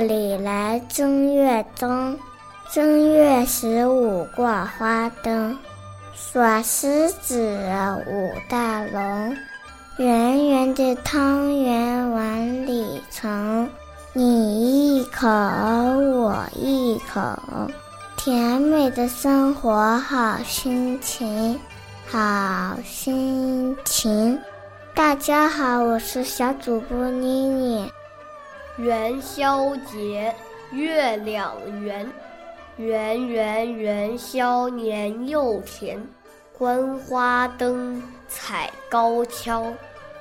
里来正月正，正月十五挂花灯。耍狮子舞大龙，圆圆的汤圆碗里盛，你一口我一口，甜美的生活好心情，好心情。大家好，我是小主播妮妮。元宵节，月亮圆。圆圆元宵年又甜，观花灯，踩高跷，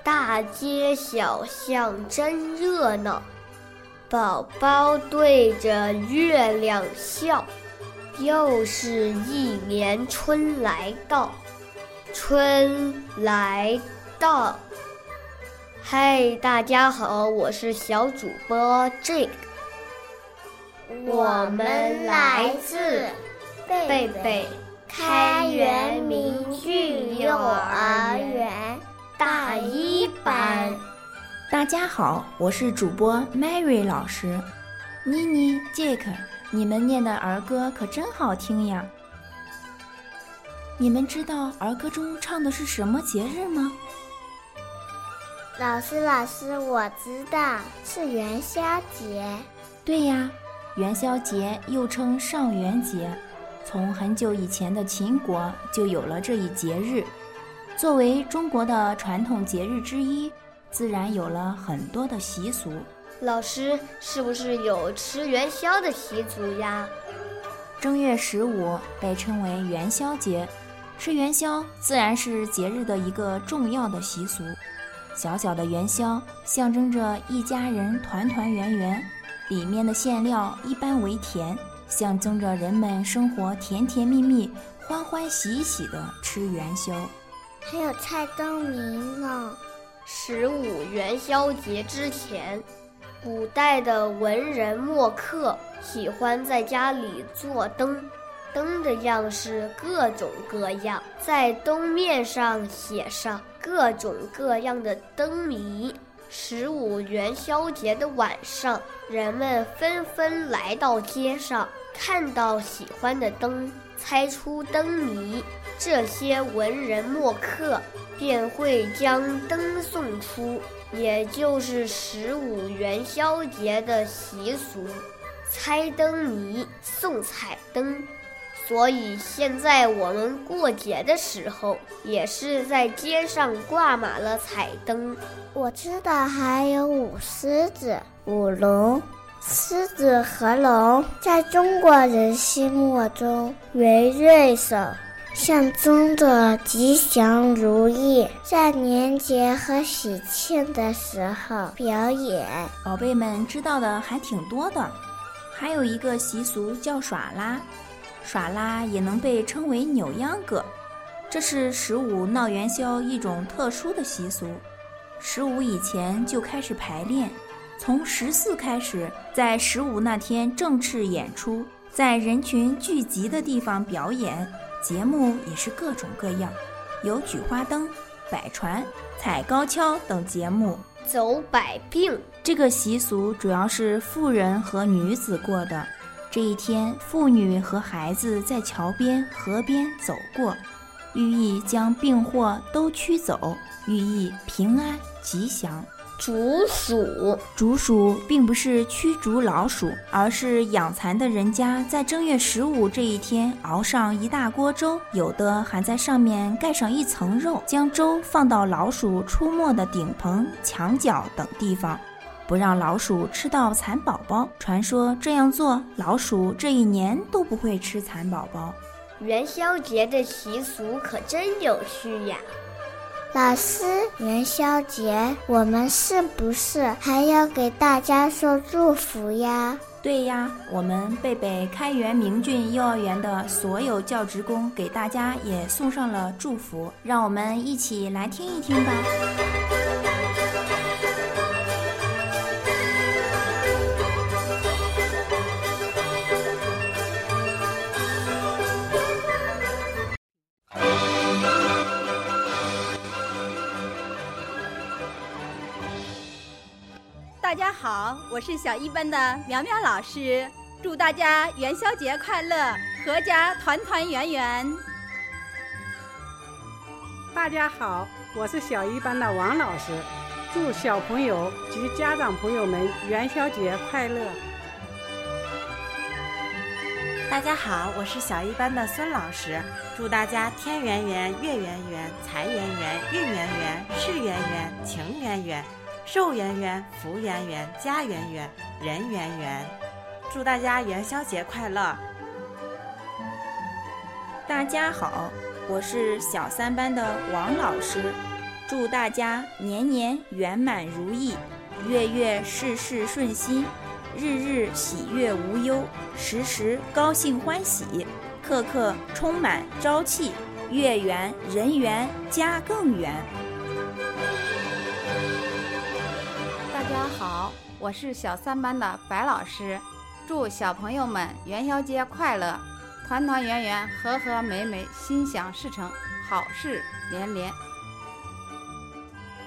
大街小巷真热闹。宝宝对着月亮笑，又是一年春来到，春来到。嗨，大家好，我是小主播 Jake。我们来自贝贝开元明郡幼儿园大一班。大家好，我是主播 Mary 老师。妮妮、Jake，你们念的儿歌可真好听呀！你们知道儿歌中唱的是什么节日吗？老师，老师，我知道是元宵节。对呀。元宵节又称上元节，从很久以前的秦国就有了这一节日。作为中国的传统节日之一，自然有了很多的习俗。老师，是不是有吃元宵的习俗呀？正月十五被称为元宵节，吃元宵自然是节日的一个重要的习俗。小小的元宵象征着一家人团团圆圆。里面的馅料一般为甜，象征着人们生活甜甜蜜蜜、欢欢喜喜的吃元宵。还有猜灯谜呢。十五元宵节之前，古代的文人墨客喜欢在家里做灯，灯的样式各种各样，在灯面上写上各种各样的灯谜。十五元宵节的晚上，人们纷纷来到街上，看到喜欢的灯，猜出灯谜。这些文人墨客便会将灯送出，也就是十五元宵节的习俗：猜灯谜、送彩灯。所以现在我们过节的时候，也是在街上挂满了彩灯。我知道还有舞狮子、舞龙。狮子和龙在中国人心目中为瑞兽，象征着吉祥如意，在年节和喜庆的时候表演。宝贝们知道的还挺多的，还有一个习俗叫耍拉。耍拉也能被称为扭秧歌，这是十五闹元宵一种特殊的习俗。十五以前就开始排练，从十四开始，在十五那天正式演出，在人群聚集的地方表演。节目也是各种各样，有举花灯、摆船、踩高跷等节目。走百病这个习俗主要是妇人和女子过的。这一天，妇女和孩子在桥边、河边走过，寓意将病祸都驱走，寓意平安吉祥。竹鼠，竹鼠并不是驱逐老鼠，而是养蚕的人家在正月十五这一天熬上一大锅粥，有的还在上面盖上一层肉，将粥放到老鼠出没的顶棚、墙角等地方。不让老鼠吃到蚕宝宝，传说这样做，老鼠这一年都不会吃蚕宝宝。元宵节的习俗可真有趣呀！老师，元宵节我们是不是还要给大家说祝福呀？对呀，我们贝贝开元明郡幼儿园的所有教职工给大家也送上了祝福，让我们一起来听一听吧。家好，我是小一班的苗苗老师，祝大家元宵节快乐，阖家团团圆圆。大家好，我是小一班的王老师，祝小朋友及家长朋友们元宵节快乐。大家好，我是小一班的孙老师，祝大家天圆圆、月圆圆、财圆圆、运圆圆、事圆圆、情圆圆、寿圆圆、福圆圆、家圆圆、人圆圆。祝大家元宵节快乐！大家好，我是小三班的王老师，祝大家年年圆满如意，月月事事顺心。日日喜悦无忧，时时高兴欢喜，刻刻充满朝气，月圆人圆家更圆。我是小三班的白老师，祝小朋友们元宵节快乐，团团圆圆，和和美美，心想事成，好事连连。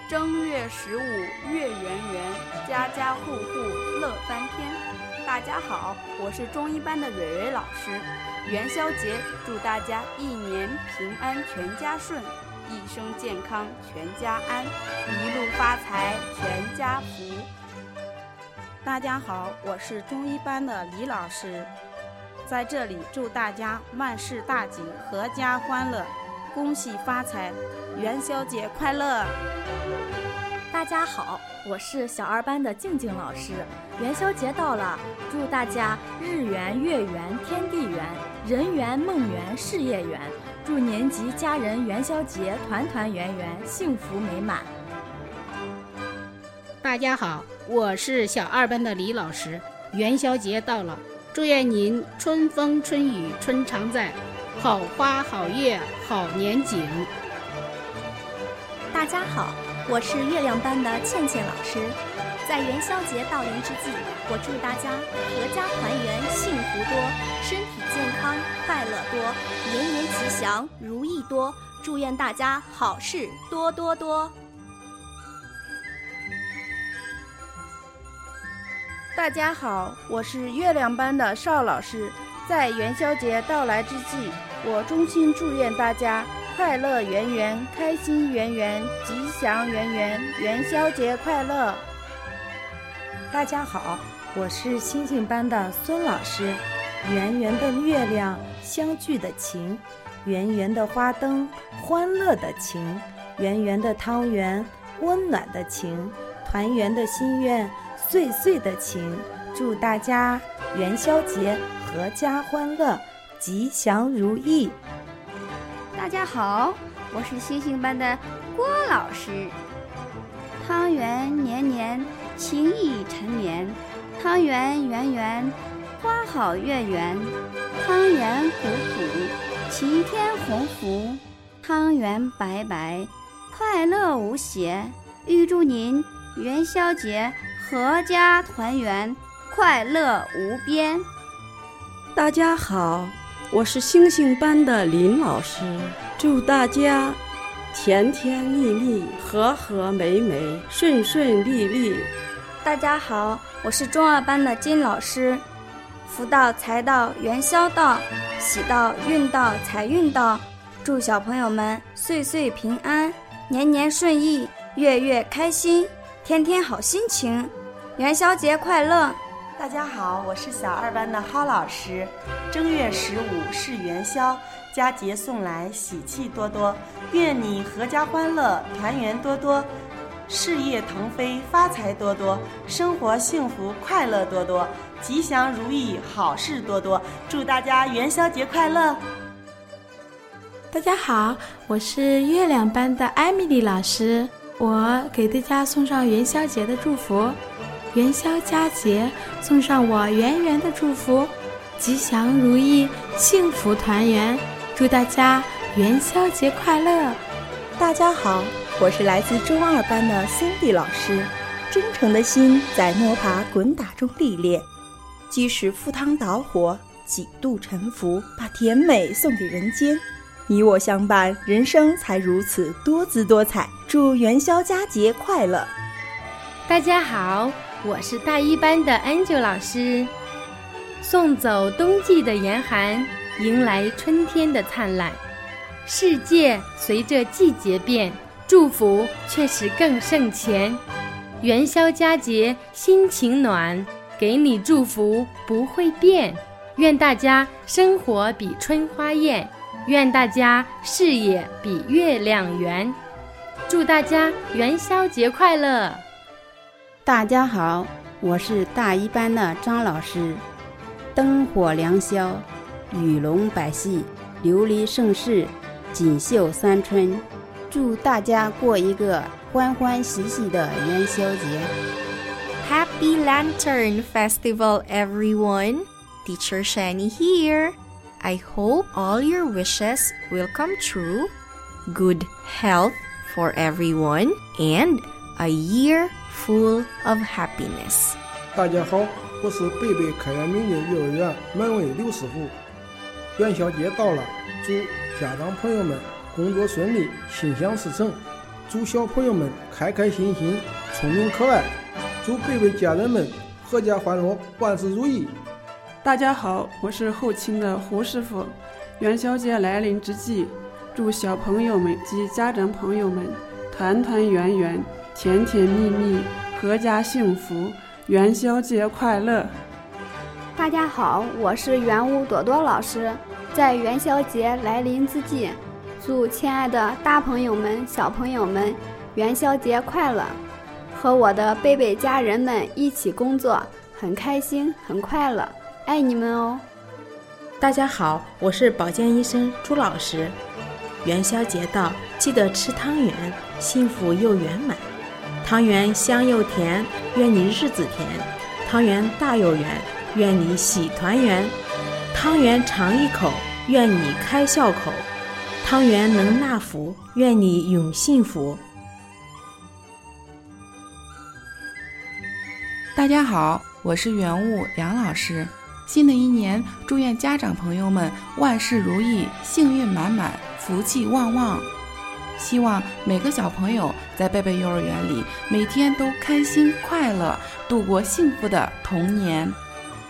正月十五月圆圆，家家户户乐翻天。大家好，我是中一班的蕊蕊老师。元宵节，祝大家一年平安，全家顺；一生健康，全家安；一路发财，全家福。大家好，我是中一班的李老师，在这里祝大家万事大吉，阖家欢乐。恭喜发财，元宵节快乐！大家好，我是小二班的静静老师。元宵节到了，祝大家日圆月圆天地圆，人圆梦圆事业圆。祝您及家人元宵节团团圆圆，幸福美满。大家好，我是小二班的李老师。元宵节到了，祝愿您春风春雨春常在。好花好月好年景。大家好，我是月亮班的倩倩老师。在元宵节到临之际，我祝大家阖家团圆，幸福多，身体健康，快乐多，年年吉祥，如意多。祝愿大家好事多多多。大家好，我是月亮班的邵老师。在元宵节到来之际。我衷心祝愿大家快乐圆圆，开心圆圆，吉祥圆圆，元宵节快乐！大家好，我是星星班的孙老师。圆圆的月亮，相聚的情；圆圆的花灯，欢乐的情；圆圆的汤圆，温暖的情；团圆的心愿，岁岁的情。祝大家元宵节阖家欢乐！吉祥如意！大家好，我是星星班的郭老师。汤圆年年，情意缠绵；汤圆圆圆，花好月圆；汤圆鼓鼓，齐天鸿福；汤圆白白，快乐无邪。预祝您元宵节阖家团圆，快乐无边！大家好。我是星星班的林老师，祝大家甜甜蜜蜜、和和美美、顺顺利利。大家好，我是中二班的金老师，福到财到元宵到，喜到运到财运到，祝小朋友们岁岁平安，年年顺意，月月开心，天天好心情，元宵节快乐！大家好，我是小二班的蒿老师。正月十五是元宵，佳节送来，喜气多多。愿你阖家欢乐，团圆多多，事业腾飞，发财多多，生活幸福，快乐多多，吉祥如意，好事多多。祝大家元宵节快乐！大家好，我是月亮班的艾米丽老师，我给大家送上元宵节的祝福。元宵佳节，送上我圆圆的祝福，吉祥如意，幸福团圆，祝大家元宵节快乐！大家好，我是来自中二班的 Cindy 老师，真诚的心在摸爬滚打中历练，即使赴汤蹈火，几度沉浮，把甜美送给人间。你我相伴，人生才如此多姿多彩。祝元宵佳节快乐！大家好。我是大一班的 Angel 老师。送走冬季的严寒，迎来春天的灿烂。世界随着季节变，祝福却是更盛前。元宵佳节心情暖，给你祝福不会变。愿大家生活比春花艳，愿大家视野比月亮圆。祝大家元宵节快乐！大家好，我是大一班的张老师。灯火良宵，鱼龙百戏，琉璃盛世，锦绣三春。祝大家过一个欢欢喜喜的元宵节！Happy Lantern Festival, everyone! Teacher Shani here. I hope all your wishes will come true. Good health for everyone and a year full of happiness. 大家好，我是贝贝开元明月幼儿园门卫刘师傅。元宵节到了，祝家长朋友们工作顺利，心想事成；祝小朋友们开开心心，聪明可爱；祝贝贝家人们阖家欢乐，万事如意。大家好，我是后勤的胡师傅。元宵节来临之际，祝小朋友们及家长朋友们团团圆圆、甜甜蜜蜜、阖家幸福，元宵节快乐！大家好，我是圆屋朵朵老师。在元宵节来临之际，祝亲爱的大朋友们、小朋友们元宵节快乐！和我的贝贝家人们一起工作，很开心，很快乐。爱你们哦！大家好，我是保健医生朱老师。元宵节到，记得吃汤圆，幸福又圆满。汤圆香又甜，愿你日子甜；汤圆大又圆，愿你喜团圆；汤圆尝一口，愿你开笑口；汤圆能纳福，愿你永幸福。大家好，我是原物梁老师。新的一年，祝愿家长朋友们万事如意，幸运满满，福气旺旺。希望每个小朋友在贝贝幼儿园里每天都开心快乐，度过幸福的童年。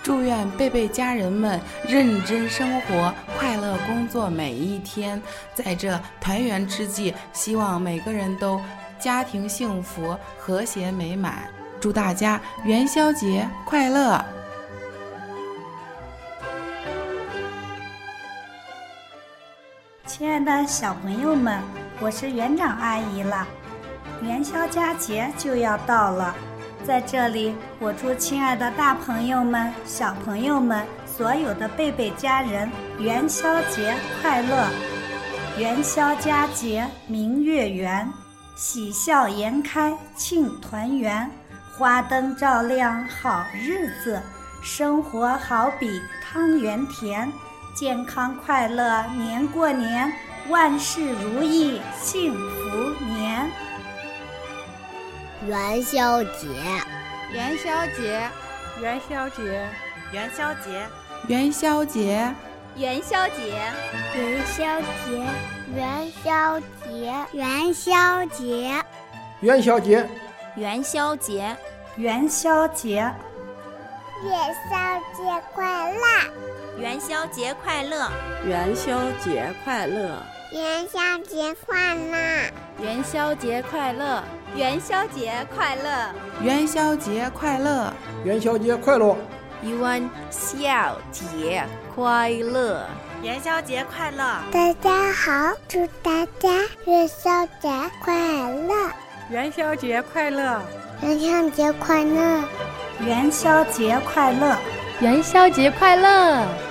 祝愿贝贝家人们认真生活，快乐工作每一天。在这团圆之际，希望每个人都家庭幸福、和谐美满。祝大家元宵节快乐！亲爱的小朋友们，我是园长阿姨了。元宵佳节就要到了，在这里，我祝亲爱的大朋友们、小朋友们，所有的贝贝家人元宵节快乐！元宵佳节明月圆，喜笑颜开庆团圆，花灯照亮好日子，生活好比汤圆甜。健康快乐年过年，万事如意幸福年。元宵节，元宵节，元宵节，元宵节，元宵节，元宵节，元宵节，元宵节，元宵节，元宵节，元宵节，元宵节，元宵节快乐！元宵节快乐！元宵节快乐！元宵节快乐！元宵节快乐！元宵节快乐！元宵节快乐！元宵节快乐！元宵节快乐！元宵节快乐！大家好，祝大家元宵节快乐！元宵节快乐！元宵节快乐！元宵节快乐！元宵节快乐！